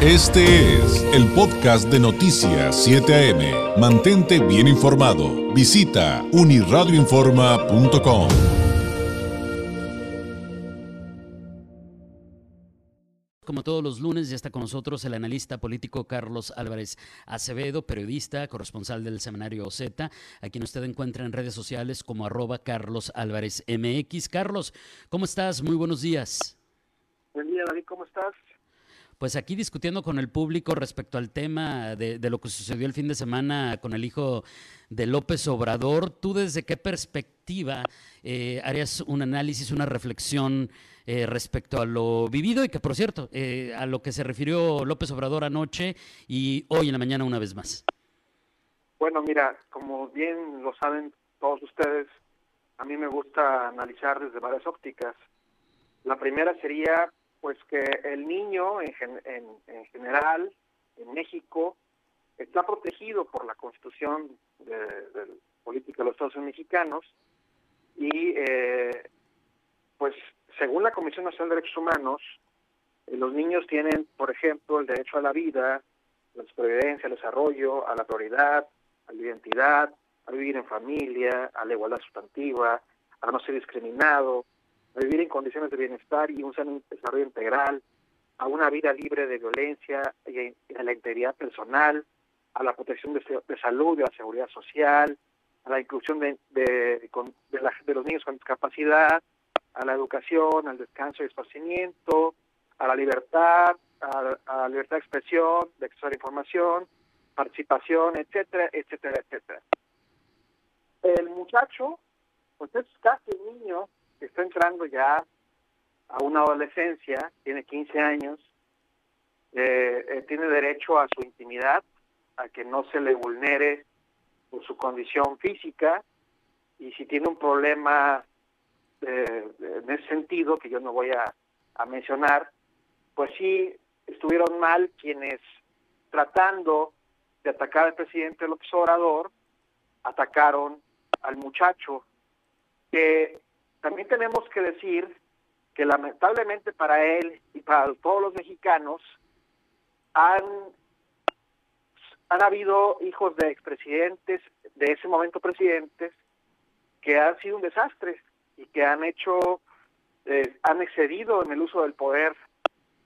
Este es el podcast de Noticias 7 AM. Mantente bien informado. Visita uniradioinforma.com. Como todos los lunes, ya está con nosotros el analista político Carlos Álvarez Acevedo, periodista, corresponsal del semanario Z, a quien usted encuentra en redes sociales como arroba Carlos Álvarez MX. Carlos, ¿cómo estás? Muy buenos días. Buen día, David, ¿cómo estás? Pues aquí discutiendo con el público respecto al tema de, lo que sucedió el fin de semana con el hijo de López Obrador, ¿tú desde qué perspectiva eh, harías un análisis, una reflexión eh, respecto a lo vivido y que, por cierto, eh, a lo que se refirió López Obrador anoche y hoy en la mañana una vez más? Bueno, mira, como bien lo saben todos ustedes, a mí me gusta analizar desde varias ópticas. La primera sería pues que el niño en, en, general en México está protegido por la Constitución de, de Política de los Estados Unidos Mexicanos y eh, pues según la Comisión Nacional de Derechos Humanos eh, los niños tienen por ejemplo el derecho a la vida, la supervivencia, al desarrollo, a la prioridad, a la identidad, a vivir en familia, a la igualdad sustantiva, a no ser discriminado, a vivir en condiciones de bienestar y un desarrollo integral, a una vida libre de violencia y a la integridad personal, a la protección de, salud y a la seguridad social, a la inclusión de, de, los niños con discapacidad, a la educación, al descanso y esparcimiento, a la libertad, a, la libertad de expresión, de acceso a la información, participación, etcétera, etcétera, etcétera. El muchacho, pues es casi niño está entrando ya a una adolescencia, tiene 15 años, eh, eh, tiene derecho a su intimidad, a que no se le vulnere por su condición física y si tiene un problema eh, en ese sentido, que yo no voy a, a mencionar, pues sí estuvieron mal quienes tratando de atacar al presidente López Obrador, atacaron al muchacho que también tenemos que decir que lamentablemente para él y para todos los mexicanos han, han habido hijos de expresidentes, de ese momento presidentes, que han sido un desastre y que han hecho, eh, han excedido en el uso del poder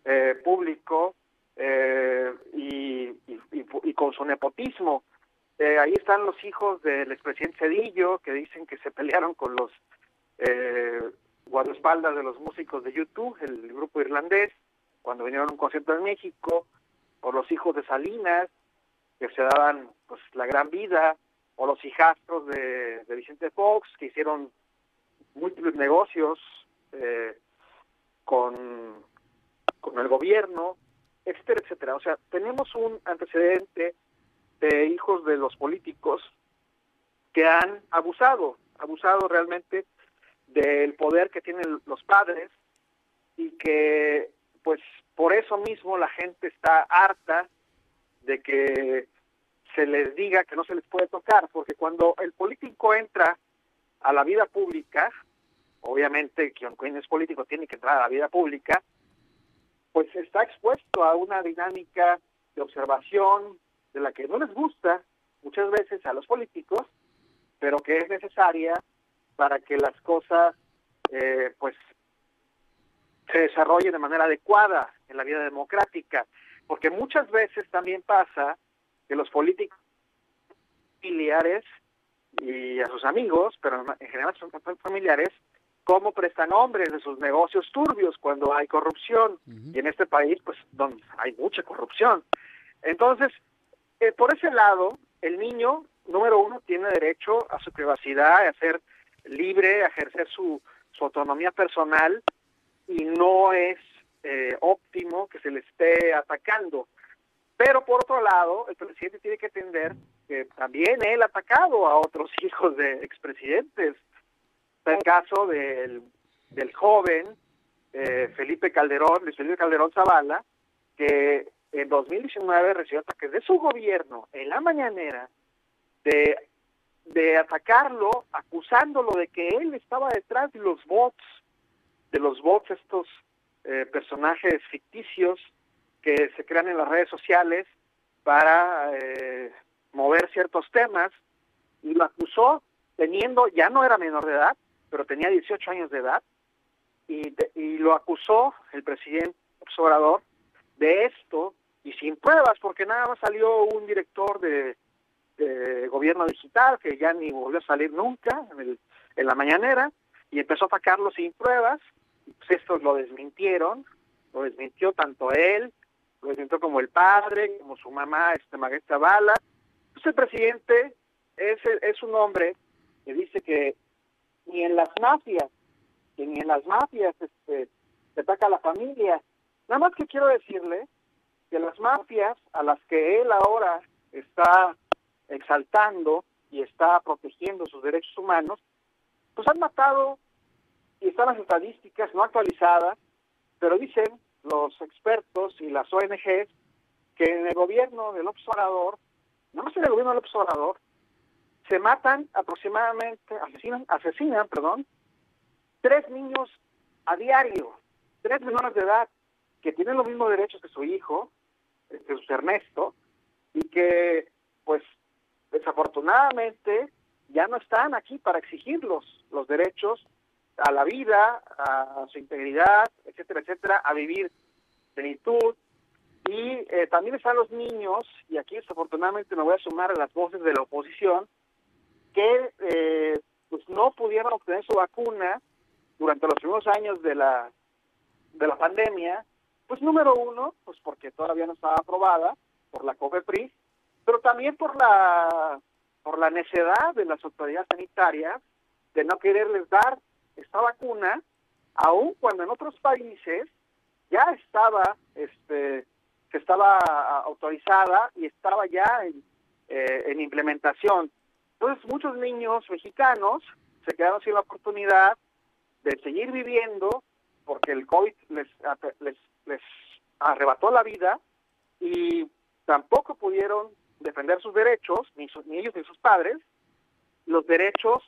eh, público eh, y, y, con su nepotismo. ahí están los hijos del expresidente Cedillo, que dicen que se pelearon con los eh, guardaespaldas de los músicos de YouTube, el grupo irlandés, cuando vinieron a un concierto en México, por los hijos de Salinas, que se daban pues la gran vida, o los hijastros de, Vicente Fox, que hicieron múltiples negocios eh, con, con el gobierno, etcétera, etcétera. O sea, tenemos un antecedente de hijos de los políticos que han abusado, abusado realmente del poder que tienen los padres y que pues por eso mismo la gente está harta de que se les diga que no se les puede tocar, porque cuando el político entra a la vida pública, obviamente quien es político tiene que entrar a la vida pública, pues está expuesto a una dinámica de observación de la que no les gusta muchas veces a los políticos, pero que es necesaria para que las cosas eh, pues se desarrollen de manera adecuada en la vida democrática, porque muchas veces también pasa que los políticos familiares y a sus amigos, pero en general son familiares, cómo prestan nombres de sus negocios turbios cuando hay corrupción. Y en este país, pues, donde hay mucha corrupción. Entonces, eh, por ese lado, el niño, número uno, tiene derecho a su privacidad, a ser libre, a ejercer su, autonomía personal y no es eh, óptimo que se le esté atacando. Pero por otro lado, el presidente tiene que entender que también él ha atacado a otros hijos de expresidentes. Está el caso del, del joven eh, Felipe Calderón, Luis Felipe Calderón Zavala, que en 2019 recibió ataques de su gobierno en la mañanera de de atacarlo, acusándolo de que él estaba detrás de los bots, de los bots, estos eh, personajes ficticios que se crean en las redes sociales para eh, mover ciertos temas y lo acusó teniendo, ya no era menor de edad, pero tenía 18 años de edad, y, y lo acusó el presidente Obrador de esto y sin pruebas, porque nada más salió un director de, gobierno digital que ya ni volvió a salir nunca en, en la mañanera y empezó a atacarlo sin pruebas. Pues estos lo desmintieron, lo desmintió tanto él, lo desmintió como el padre, como su mamá, este Maguesta Bala. Pues el presidente es, es un hombre que dice que ni en las mafias, que ni en las mafias este, se ataca a la familia. Nada más que quiero decirle que las mafias a las que él ahora está exaltando y está protegiendo sus derechos humanos, pues han matado, y están las estadísticas no actualizadas, pero dicen los expertos y las ONGs que en el gobierno del observador, no más en el gobierno del observador, se matan aproximadamente, asesinan, asesinan, perdón, tres niños a diario, tres menores de edad, que tienen los mismos derechos que su hijo, Jesús Ernesto, y que, pues, desafortunadamente ya no están aquí para exigir los, los derechos a la vida, a su integridad, etcétera, etcétera, a vivir plenitud. Y eh, también están los niños, y aquí desafortunadamente me voy a sumar a las voces de la oposición, que eh, pues no pudieron obtener su vacuna durante los primeros años de la, de la pandemia pues número uno, pues porque todavía no estaba aprobada por la COFEPRIS, pero también por la por la necedad de las autoridades sanitarias de no quererles dar esta vacuna, aun cuando en otros países ya estaba este que estaba autorizada y estaba ya en, eh, en implementación. Entonces muchos niños mexicanos se quedaron sin la oportunidad de seguir viviendo porque el COVID les, les les arrebató la vida y tampoco pudieron defender sus derechos, ni, ni ellos ni sus padres, los derechos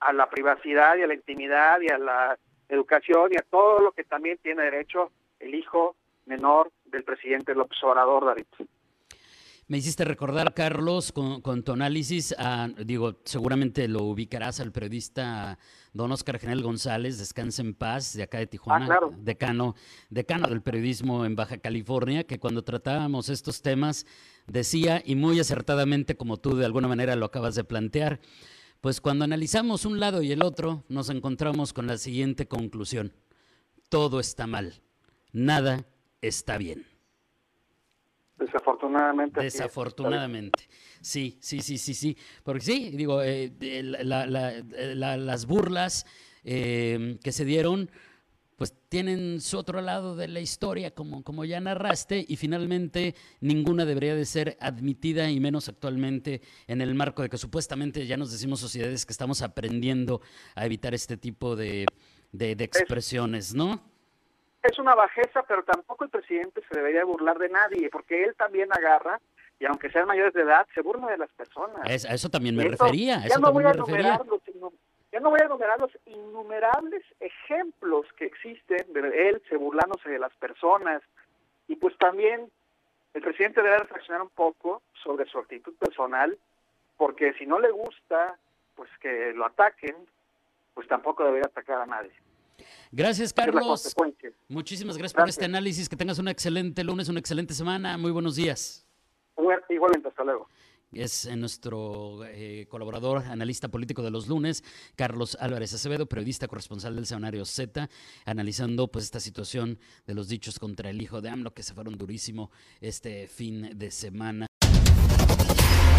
a la privacidad y a la intimidad y a la educación y a todo lo que también tiene derecho el hijo menor del presidente López Obrador, David. Me hiciste recordar, Carlos, con, tu análisis, digo, seguramente lo ubicarás al periodista don Oscar General González, descanse en paz, de acá de Tijuana, ah, decano, decano del periodismo en Baja California, que cuando tratábamos estos temas decía, y muy acertadamente como tú de alguna manera lo acabas de plantear, pues cuando analizamos un lado y el otro, nos encontramos con la siguiente conclusión. Todo está mal, nada está bien. Desafortunadamente. Desafortunadamente. Sí, sí, sí, sí, sí. Porque sí, digo, eh, las burlas eh, que se dieron, pues tienen su otro lado de la historia, como, como ya narraste, y finalmente ninguna debería de ser admitida, y menos actualmente en el marco de que supuestamente ya nos decimos sociedades que estamos aprendiendo a evitar este tipo de, de expresiones, ¿no? Es una bajeza, pero tampoco el presidente se debería burlar de nadie, porque él también agarra, y aunque sean mayores de edad, se burla de las personas. a eso también me refería. ya, no voy a enumerar los, ya no voy a enumerar los innumerables ejemplos que existen de él se burlándose de las personas. Y pues también el presidente debe reflexionar un poco sobre su actitud personal, porque si no le gusta pues que lo ataquen, pues tampoco debería atacar a nadie. Gracias, Carlos. Muchísimas gracias, por este análisis. Que tengas un excelente lunes, una excelente semana. Muy buenos días. Igualmente, hasta luego. Es eh, nuestro eh, colaborador, analista político de los lunes, Carlos Álvarez Acevedo, periodista corresponsal del Semanario Z, analizando pues esta situación de los dichos contra el hijo de AMLO que se fueron durísimo este fin de semana.